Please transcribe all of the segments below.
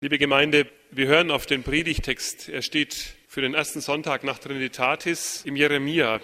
Liebe Gemeinde, wir hören auf den Predigtext. Er steht für den ersten Sonntag nach Trinitatis im Jeremia,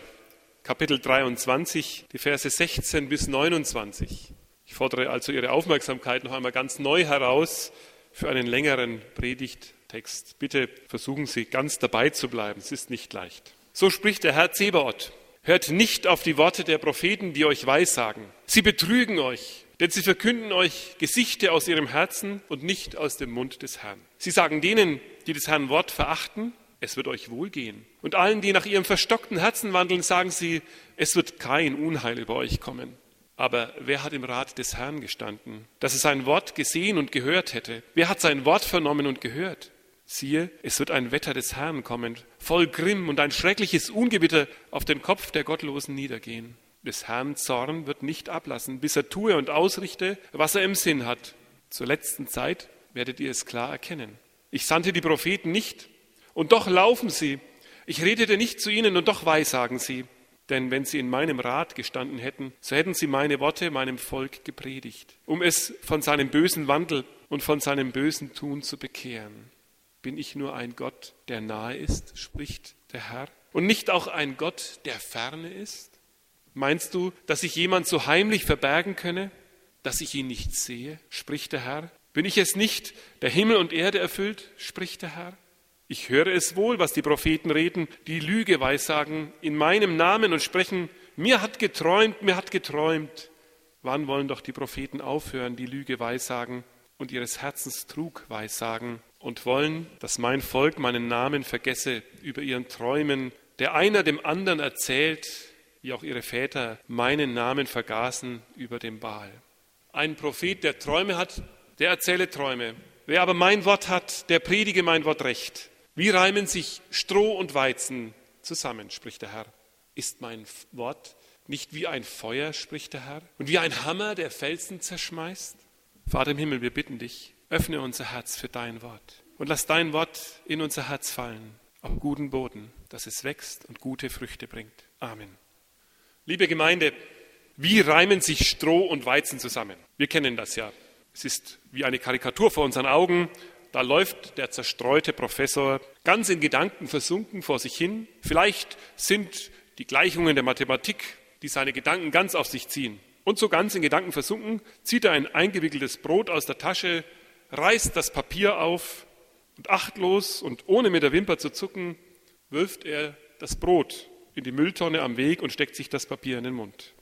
Kapitel 23, die Verse 16 bis 29. Ich fordere also Ihre Aufmerksamkeit noch einmal ganz neu heraus für einen längeren Predigttext. Bitte versuchen Sie ganz dabei zu bleiben. Es ist nicht leicht. So spricht der Herr Zebaoth. Hört nicht auf die Worte der Propheten, die euch weissagen. Sie betrügen euch. Denn sie verkünden euch Gesichter aus ihrem Herzen und nicht aus dem Mund des Herrn. Sie sagen denen, die des Herrn Wort verachten, es wird euch wohlgehen. Und allen, die nach ihrem verstockten Herzen wandeln, sagen sie, es wird kein Unheil über euch kommen. Aber wer hat im Rat des Herrn gestanden, dass er sein Wort gesehen und gehört hätte? Wer hat sein Wort vernommen und gehört? Siehe, es wird ein Wetter des Herrn kommen, voll Grimm und ein schreckliches Ungewitter auf den Kopf der Gottlosen niedergehen des Herrn Zorn wird nicht ablassen, bis er tue und ausrichte, was er im Sinn hat. Zur letzten Zeit werdet ihr es klar erkennen. Ich sandte die Propheten nicht, und doch laufen sie. Ich redete nicht zu ihnen, und doch weissagen sie. Denn wenn sie in meinem Rat gestanden hätten, so hätten sie meine Worte meinem Volk gepredigt, um es von seinem bösen Wandel und von seinem bösen Tun zu bekehren. Bin ich nur ein Gott, der nahe ist, spricht der Herr, und nicht auch ein Gott, der ferne ist? Meinst du, dass sich jemand so heimlich verbergen könne, dass ich ihn nicht sehe, spricht der Herr? Bin ich es nicht, der Himmel und Erde erfüllt, spricht der Herr? Ich höre es wohl, was die Propheten reden, die Lüge weissagen in meinem Namen und sprechen, mir hat geträumt, mir hat geträumt. Wann wollen doch die Propheten aufhören, die Lüge weissagen und ihres Herzens Trug weissagen und wollen, dass mein Volk meinen Namen vergesse über ihren Träumen, der einer dem anderen erzählt, wie auch ihre Väter meinen Namen vergaßen über dem Baal. Ein Prophet, der Träume hat, der erzähle Träume. Wer aber mein Wort hat, der predige mein Wort recht. Wie reimen sich Stroh und Weizen zusammen, spricht der Herr. Ist mein Wort nicht wie ein Feuer, spricht der Herr, und wie ein Hammer, der Felsen zerschmeißt? Vater im Himmel, wir bitten dich, öffne unser Herz für dein Wort und lass dein Wort in unser Herz fallen, auf guten Boden, dass es wächst und gute Früchte bringt. Amen. Liebe Gemeinde, wie reimen sich Stroh und Weizen zusammen? Wir kennen das ja. Es ist wie eine Karikatur vor unseren Augen. Da läuft der zerstreute Professor ganz in Gedanken versunken vor sich hin. Vielleicht sind die Gleichungen der Mathematik, die seine Gedanken ganz auf sich ziehen. Und so ganz in Gedanken versunken, zieht er ein eingewickeltes Brot aus der Tasche, reißt das Papier auf und achtlos und ohne mit der Wimper zu zucken, wirft er das Brot in die Mülltonne am Weg und steckt sich das Papier in den Mund.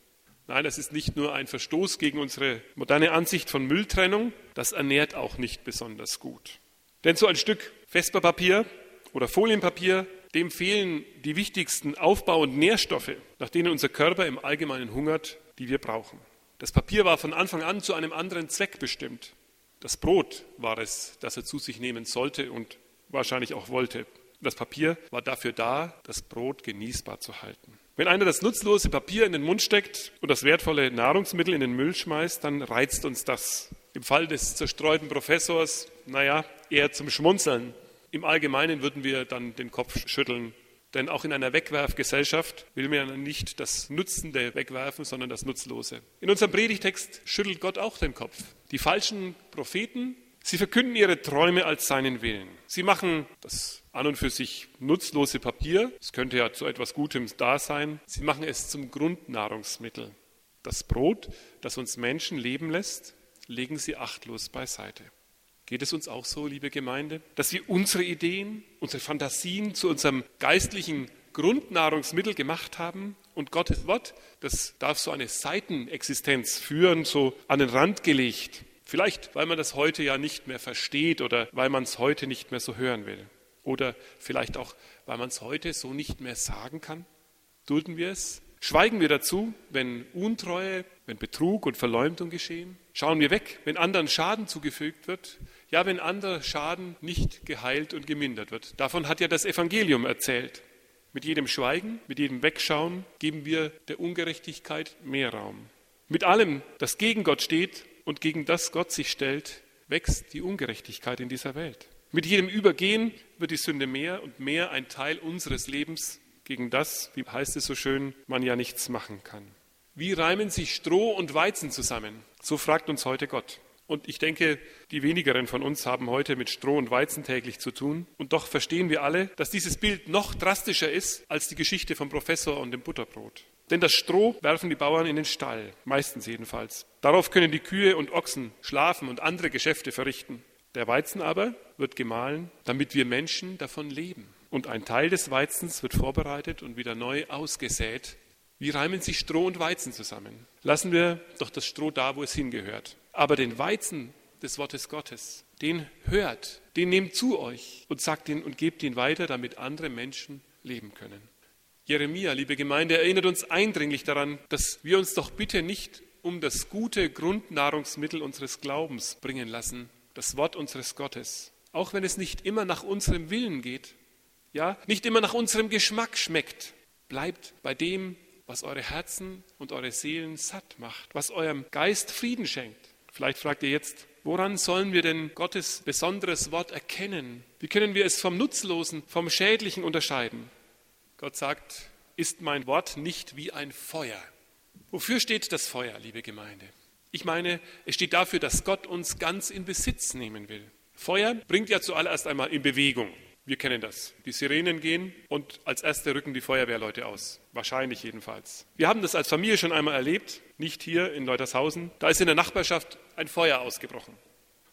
Nein, das ist nicht nur ein Verstoß gegen unsere moderne Ansicht von Mülltrennung, das ernährt auch nicht besonders gut. Denn so ein Stück Vesperpapier oder Folienpapier, dem fehlen die wichtigsten Aufbau- und Nährstoffe, nach denen unser Körper im Allgemeinen hungert, die wir brauchen. Das Papier war von Anfang an zu einem anderen Zweck bestimmt. Das Brot war es, das er zu sich nehmen sollte und wahrscheinlich auch wollte. Das Papier war dafür da, das Brot genießbar zu halten. Wenn einer das nutzlose Papier in den Mund steckt und das wertvolle Nahrungsmittel in den Müll schmeißt, dann reizt uns das. Im Fall des zerstreuten Professors, naja, eher zum Schmunzeln. Im Allgemeinen würden wir dann den Kopf schütteln. Denn auch in einer Wegwerfgesellschaft will man nicht das Nutzende wegwerfen, sondern das Nutzlose. In unserem Predigtext schüttelt Gott auch den Kopf. Die falschen Propheten Sie verkünden ihre Träume als seinen Willen. Sie machen das an und für sich nutzlose Papier, es könnte ja zu etwas Gutem da sein, sie machen es zum Grundnahrungsmittel. Das Brot, das uns Menschen leben lässt, legen sie achtlos beiseite. Geht es uns auch so, liebe Gemeinde, dass wir unsere Ideen, unsere Fantasien zu unserem geistlichen Grundnahrungsmittel gemacht haben und Gottes Wort, das darf so eine Seitenexistenz führen, so an den Rand gelegt. Vielleicht, weil man das heute ja nicht mehr versteht oder weil man es heute nicht mehr so hören will. Oder vielleicht auch, weil man es heute so nicht mehr sagen kann. Dulden wir es? Schweigen wir dazu, wenn Untreue, wenn Betrug und Verleumdung geschehen? Schauen wir weg, wenn anderen Schaden zugefügt wird? Ja, wenn anderer Schaden nicht geheilt und gemindert wird. Davon hat ja das Evangelium erzählt. Mit jedem Schweigen, mit jedem Wegschauen geben wir der Ungerechtigkeit mehr Raum. Mit allem, das gegen Gott steht, und gegen das Gott sich stellt, wächst die Ungerechtigkeit in dieser Welt. Mit jedem Übergehen wird die Sünde mehr und mehr ein Teil unseres Lebens, gegen das, wie heißt es so schön, man ja nichts machen kann. Wie reimen sich Stroh und Weizen zusammen? So fragt uns heute Gott. Und ich denke, die wenigeren von uns haben heute mit Stroh und Weizen täglich zu tun. Und doch verstehen wir alle, dass dieses Bild noch drastischer ist als die Geschichte vom Professor und dem Butterbrot. Denn das Stroh werfen die Bauern in den Stall, meistens jedenfalls. Darauf können die Kühe und Ochsen schlafen und andere Geschäfte verrichten. Der Weizen aber wird gemahlen, damit wir Menschen davon leben. Und ein Teil des Weizens wird vorbereitet und wieder neu ausgesät. Wie reimen sich Stroh und Weizen zusammen? Lassen wir doch das Stroh da, wo es hingehört. Aber den Weizen des Wortes Gottes, den hört, den nehmt zu euch und sagt ihn und gebt ihn weiter, damit andere Menschen leben können. Jeremia, liebe Gemeinde, erinnert uns eindringlich daran, dass wir uns doch bitte nicht um das gute Grundnahrungsmittel unseres Glaubens bringen lassen, das Wort unseres Gottes, auch wenn es nicht immer nach unserem Willen geht, ja, nicht immer nach unserem Geschmack schmeckt. Bleibt bei dem, was eure Herzen und eure Seelen satt macht, was eurem Geist Frieden schenkt. Vielleicht fragt ihr jetzt, woran sollen wir denn Gottes besonderes Wort erkennen? Wie können wir es vom Nutzlosen, vom Schädlichen unterscheiden? Gott sagt, ist mein Wort nicht wie ein Feuer. Wofür steht das Feuer, liebe Gemeinde? Ich meine, es steht dafür, dass Gott uns ganz in Besitz nehmen will. Feuer bringt ja zuallererst einmal in Bewegung. Wir kennen das. Die Sirenen gehen und als erste rücken die Feuerwehrleute aus. Wahrscheinlich jedenfalls. Wir haben das als Familie schon einmal erlebt, nicht hier in Leutershausen. Da ist in der Nachbarschaft ein Feuer ausgebrochen.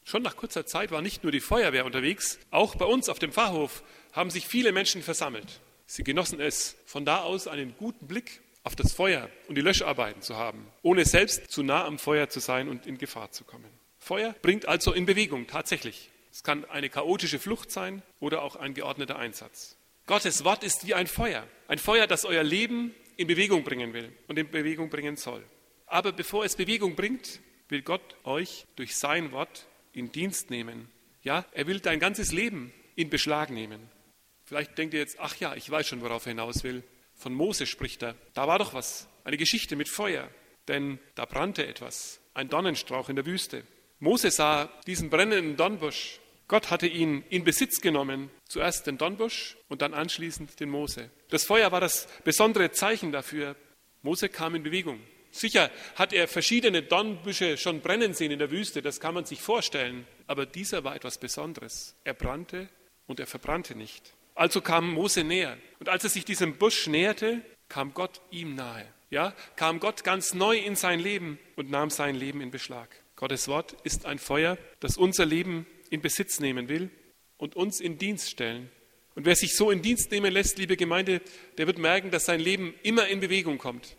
Schon nach kurzer Zeit war nicht nur die Feuerwehr unterwegs, auch bei uns auf dem Pfarrhof haben sich viele Menschen versammelt. Sie genossen es, von da aus einen guten Blick auf das Feuer und die Löscharbeiten zu haben, ohne selbst zu nah am Feuer zu sein und in Gefahr zu kommen. Feuer bringt also in Bewegung, tatsächlich. Es kann eine chaotische Flucht sein oder auch ein geordneter Einsatz. Gottes Wort ist wie ein Feuer. Ein Feuer, das euer Leben in Bewegung bringen will und in Bewegung bringen soll. Aber bevor es Bewegung bringt, will Gott euch durch sein Wort in Dienst nehmen. Ja, er will dein ganzes Leben in Beschlag nehmen. Vielleicht denkt ihr jetzt, ach ja, ich weiß schon, worauf er hinaus will. Von Mose spricht er. Da war doch was, eine Geschichte mit Feuer. Denn da brannte etwas, ein Dornenstrauch in der Wüste. Mose sah diesen brennenden Dornbusch. Gott hatte ihn in Besitz genommen, zuerst den Dornbusch und dann anschließend den Mose. Das Feuer war das besondere Zeichen dafür. Mose kam in Bewegung. Sicher hat er verschiedene Dornbüsche schon brennen sehen in der Wüste, das kann man sich vorstellen. Aber dieser war etwas Besonderes. Er brannte und er verbrannte nicht. Also kam Mose näher. Und als er sich diesem Busch näherte, kam Gott ihm nahe. Ja, kam Gott ganz neu in sein Leben und nahm sein Leben in Beschlag. Gottes Wort ist ein Feuer, das unser Leben in Besitz nehmen will und uns in Dienst stellen. Und wer sich so in Dienst nehmen lässt, liebe Gemeinde, der wird merken, dass sein Leben immer in Bewegung kommt.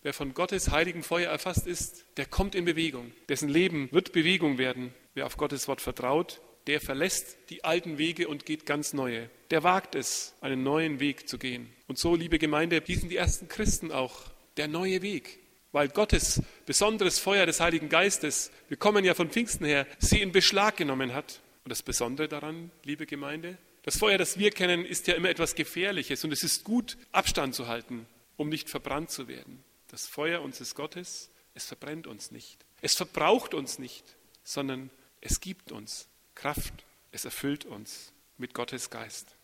Wer von Gottes heiligem Feuer erfasst ist, der kommt in Bewegung. Dessen Leben wird Bewegung werden. Wer auf Gottes Wort vertraut, der verlässt die alten Wege und geht ganz neue. Der wagt es, einen neuen Weg zu gehen. Und so, liebe Gemeinde, hießen die ersten Christen auch der neue Weg weil Gottes besonderes Feuer des Heiligen Geistes, wir kommen ja von Pfingsten her, sie in Beschlag genommen hat. Und das Besondere daran, liebe Gemeinde, das Feuer, das wir kennen, ist ja immer etwas Gefährliches und es ist gut, Abstand zu halten, um nicht verbrannt zu werden. Das Feuer unseres Gottes, es verbrennt uns nicht. Es verbraucht uns nicht, sondern es gibt uns Kraft. Es erfüllt uns mit Gottes Geist.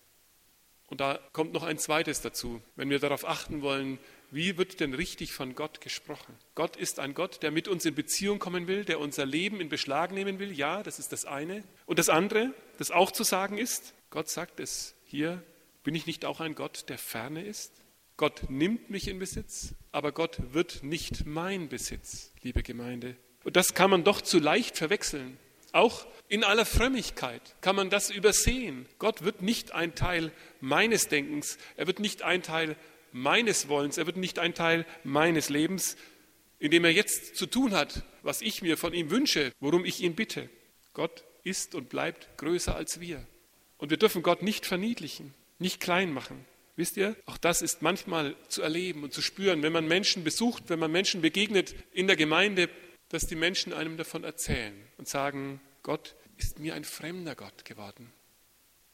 Und da kommt noch ein zweites dazu, wenn wir darauf achten wollen, wie wird denn richtig von Gott gesprochen? Gott ist ein Gott, der mit uns in Beziehung kommen will, der unser Leben in Beschlag nehmen will. Ja, das ist das eine. Und das andere, das auch zu sagen ist, Gott sagt es hier, bin ich nicht auch ein Gott, der ferne ist? Gott nimmt mich in Besitz, aber Gott wird nicht mein Besitz, liebe Gemeinde. Und das kann man doch zu leicht verwechseln. Auch in aller Frömmigkeit kann man das übersehen. Gott wird nicht ein Teil meines Denkens, er wird nicht ein Teil meines Wollens, er wird nicht ein Teil meines Lebens, in dem er jetzt zu tun hat, was ich mir von ihm wünsche, worum ich ihn bitte. Gott ist und bleibt größer als wir. Und wir dürfen Gott nicht verniedlichen, nicht klein machen. Wisst ihr, auch das ist manchmal zu erleben und zu spüren, wenn man Menschen besucht, wenn man Menschen begegnet in der Gemeinde, dass die Menschen einem davon erzählen und sagen, Gott ist mir ein fremder Gott geworden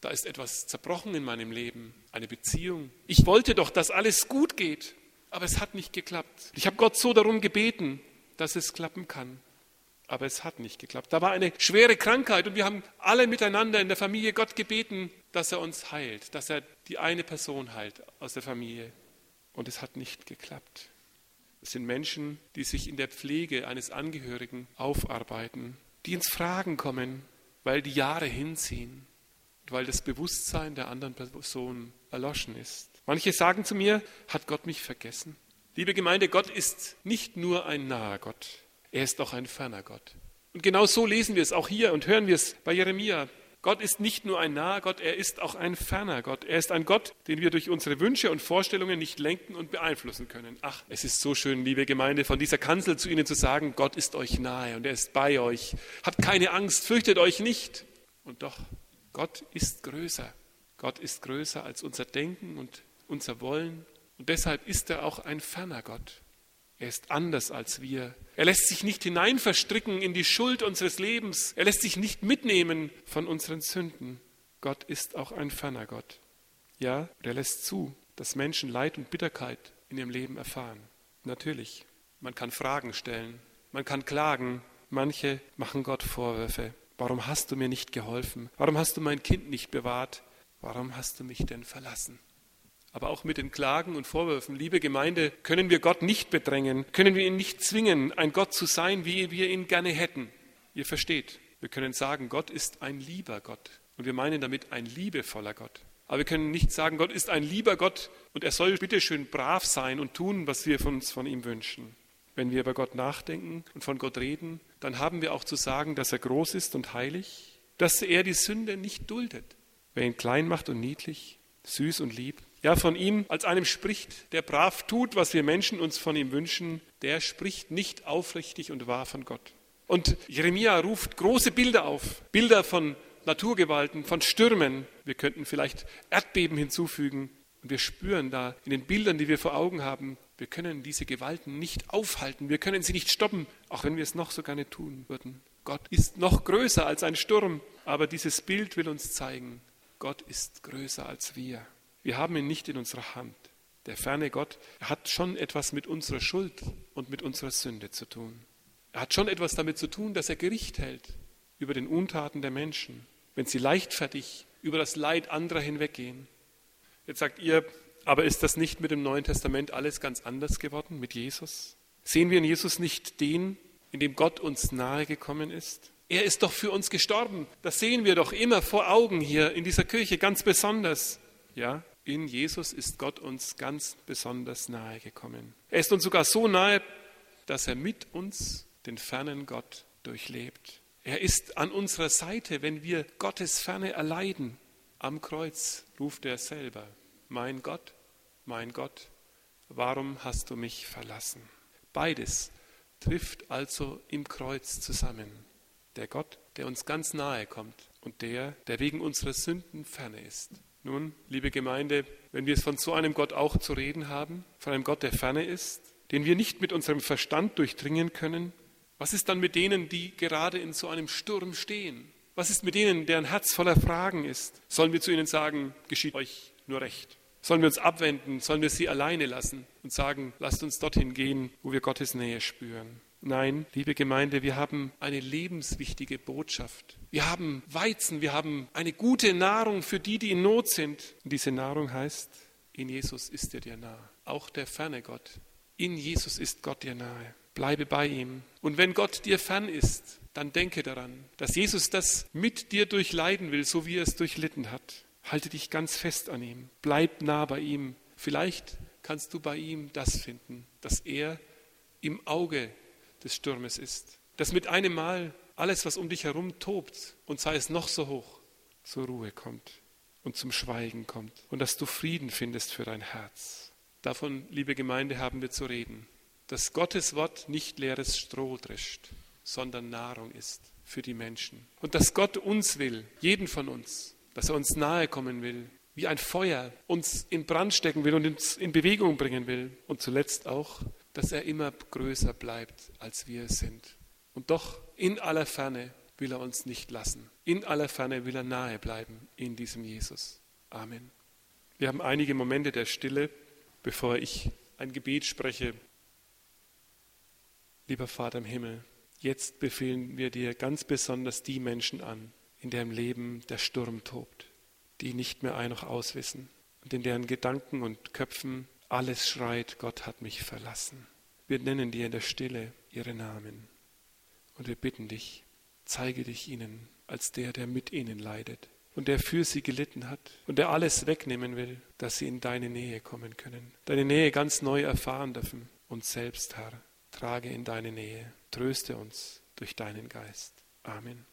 da ist etwas zerbrochen in meinem Leben, eine Beziehung. Ich wollte doch, dass alles gut geht, aber es hat nicht geklappt. Ich habe Gott so darum gebeten, dass es klappen kann. Aber es hat nicht geklappt. Da war eine schwere Krankheit und wir haben alle miteinander in der Familie Gott gebeten, dass er uns heilt, dass er die eine Person heilt aus der Familie. Und es hat nicht geklappt. Es sind Menschen, die sich in der Pflege eines Angehörigen aufarbeiten die ins Fragen kommen, weil die Jahre hinziehen und weil das Bewusstsein der anderen Person erloschen ist. Manche sagen zu mir, hat Gott mich vergessen? Liebe Gemeinde, Gott ist nicht nur ein naher Gott, er ist auch ein ferner Gott. Und genau so lesen wir es auch hier und hören wir es bei Jeremia. Gott ist nicht nur ein naher Gott, er ist auch ein ferner Gott. Er ist ein Gott, den wir durch unsere Wünsche und Vorstellungen nicht lenken und beeinflussen können. Ach, es ist so schön, liebe Gemeinde, von dieser Kanzel zu Ihnen zu sagen, Gott ist euch nahe und er ist bei euch. Habt keine Angst, fürchtet euch nicht. Und doch, Gott ist größer. Gott ist größer als unser Denken und unser Wollen. Und deshalb ist er auch ein ferner Gott. Er ist anders als wir. Er lässt sich nicht hineinverstricken in die Schuld unseres Lebens. Er lässt sich nicht mitnehmen von unseren Sünden. Gott ist auch ein ferner Gott. Ja, er lässt zu, dass Menschen Leid und Bitterkeit in ihrem Leben erfahren. Natürlich, man kann Fragen stellen, man kann klagen. Manche machen Gott Vorwürfe. Warum hast du mir nicht geholfen? Warum hast du mein Kind nicht bewahrt? Warum hast du mich denn verlassen? Aber auch mit den Klagen und Vorwürfen. Liebe Gemeinde, können wir Gott nicht bedrängen, können wir ihn nicht zwingen, ein Gott zu sein, wie wir ihn gerne hätten. Ihr versteht, wir können sagen, Gott ist ein lieber Gott. Und wir meinen damit ein liebevoller Gott. Aber wir können nicht sagen, Gott ist ein lieber Gott und er soll bitteschön brav sein und tun, was wir uns von ihm wünschen. Wenn wir über Gott nachdenken und von Gott reden, dann haben wir auch zu sagen, dass er groß ist und heilig, dass er die Sünde nicht duldet. Wer ihn klein macht und niedlich, süß und lieb, ja, von ihm als einem spricht, der brav tut, was wir Menschen uns von ihm wünschen, der spricht nicht aufrichtig und wahr von Gott. Und Jeremia ruft große Bilder auf, Bilder von Naturgewalten, von Stürmen. Wir könnten vielleicht Erdbeben hinzufügen. Und wir spüren da in den Bildern, die wir vor Augen haben, wir können diese Gewalten nicht aufhalten, wir können sie nicht stoppen, auch wenn wir es noch so gerne tun würden. Gott ist noch größer als ein Sturm, aber dieses Bild will uns zeigen, Gott ist größer als wir. Wir haben ihn nicht in unserer Hand. Der ferne Gott hat schon etwas mit unserer Schuld und mit unserer Sünde zu tun. Er hat schon etwas damit zu tun, dass er Gericht hält über den Untaten der Menschen, wenn sie leichtfertig über das Leid anderer hinweggehen. Jetzt sagt ihr, aber ist das nicht mit dem Neuen Testament alles ganz anders geworden, mit Jesus? Sehen wir in Jesus nicht den, in dem Gott uns nahe gekommen ist? Er ist doch für uns gestorben. Das sehen wir doch immer vor Augen hier in dieser Kirche ganz besonders. Ja, in Jesus ist Gott uns ganz besonders nahe gekommen. Er ist uns sogar so nahe, dass er mit uns den fernen Gott durchlebt. Er ist an unserer Seite, wenn wir Gottes Ferne erleiden. Am Kreuz ruft er selber, mein Gott, mein Gott, warum hast du mich verlassen? Beides trifft also im Kreuz zusammen. Der Gott, der uns ganz nahe kommt und der, der wegen unserer Sünden ferne ist. Nun, liebe Gemeinde, wenn wir es von so einem Gott auch zu reden haben, von einem Gott, der ferne ist, den wir nicht mit unserem Verstand durchdringen können, was ist dann mit denen, die gerade in so einem Sturm stehen? Was ist mit denen, deren Herz voller Fragen ist? Sollen wir zu ihnen sagen, geschieht euch nur recht? Sollen wir uns abwenden? Sollen wir sie alleine lassen und sagen, lasst uns dorthin gehen, wo wir Gottes Nähe spüren? Nein, liebe Gemeinde, wir haben eine lebenswichtige Botschaft. Wir haben Weizen, wir haben eine gute Nahrung für die, die in Not sind. Und diese Nahrung heißt, in Jesus ist er dir nahe. Auch der ferne Gott. In Jesus ist Gott dir nahe. Bleibe bei ihm. Und wenn Gott dir fern ist, dann denke daran, dass Jesus das mit dir durchleiden will, so wie er es durchlitten hat. Halte dich ganz fest an ihm. Bleib nah bei ihm. Vielleicht kannst du bei ihm das finden, dass er im Auge des Sturmes ist. Dass mit einem Mal alles, was um dich herum tobt, und sei es noch so hoch, zur Ruhe kommt und zum Schweigen kommt. Und dass du Frieden findest für dein Herz. Davon, liebe Gemeinde, haben wir zu reden. Dass Gottes Wort nicht leeres Stroh drischt, sondern Nahrung ist für die Menschen. Und dass Gott uns will, jeden von uns, dass er uns nahe kommen will, wie ein Feuer uns in Brand stecken will und uns in Bewegung bringen will. Und zuletzt auch, dass er immer größer bleibt, als wir es sind. Und doch in aller Ferne will er uns nicht lassen. In aller Ferne will er nahe bleiben in diesem Jesus. Amen. Wir haben einige Momente der Stille, bevor ich ein Gebet spreche. Lieber Vater im Himmel, jetzt befehlen wir dir ganz besonders die Menschen an, in deren Leben der Sturm tobt, die nicht mehr ein noch auswissen und in deren Gedanken und Köpfen alles schreit, Gott hat mich verlassen. Wir nennen dir in der Stille ihre Namen. Und wir bitten dich, Zeige dich ihnen als der, der mit ihnen leidet und der für sie gelitten hat und der alles wegnehmen will, dass sie in deine Nähe kommen können, deine Nähe ganz neu erfahren dürfen. Und selbst, Herr, trage in deine Nähe, tröste uns durch deinen Geist. Amen.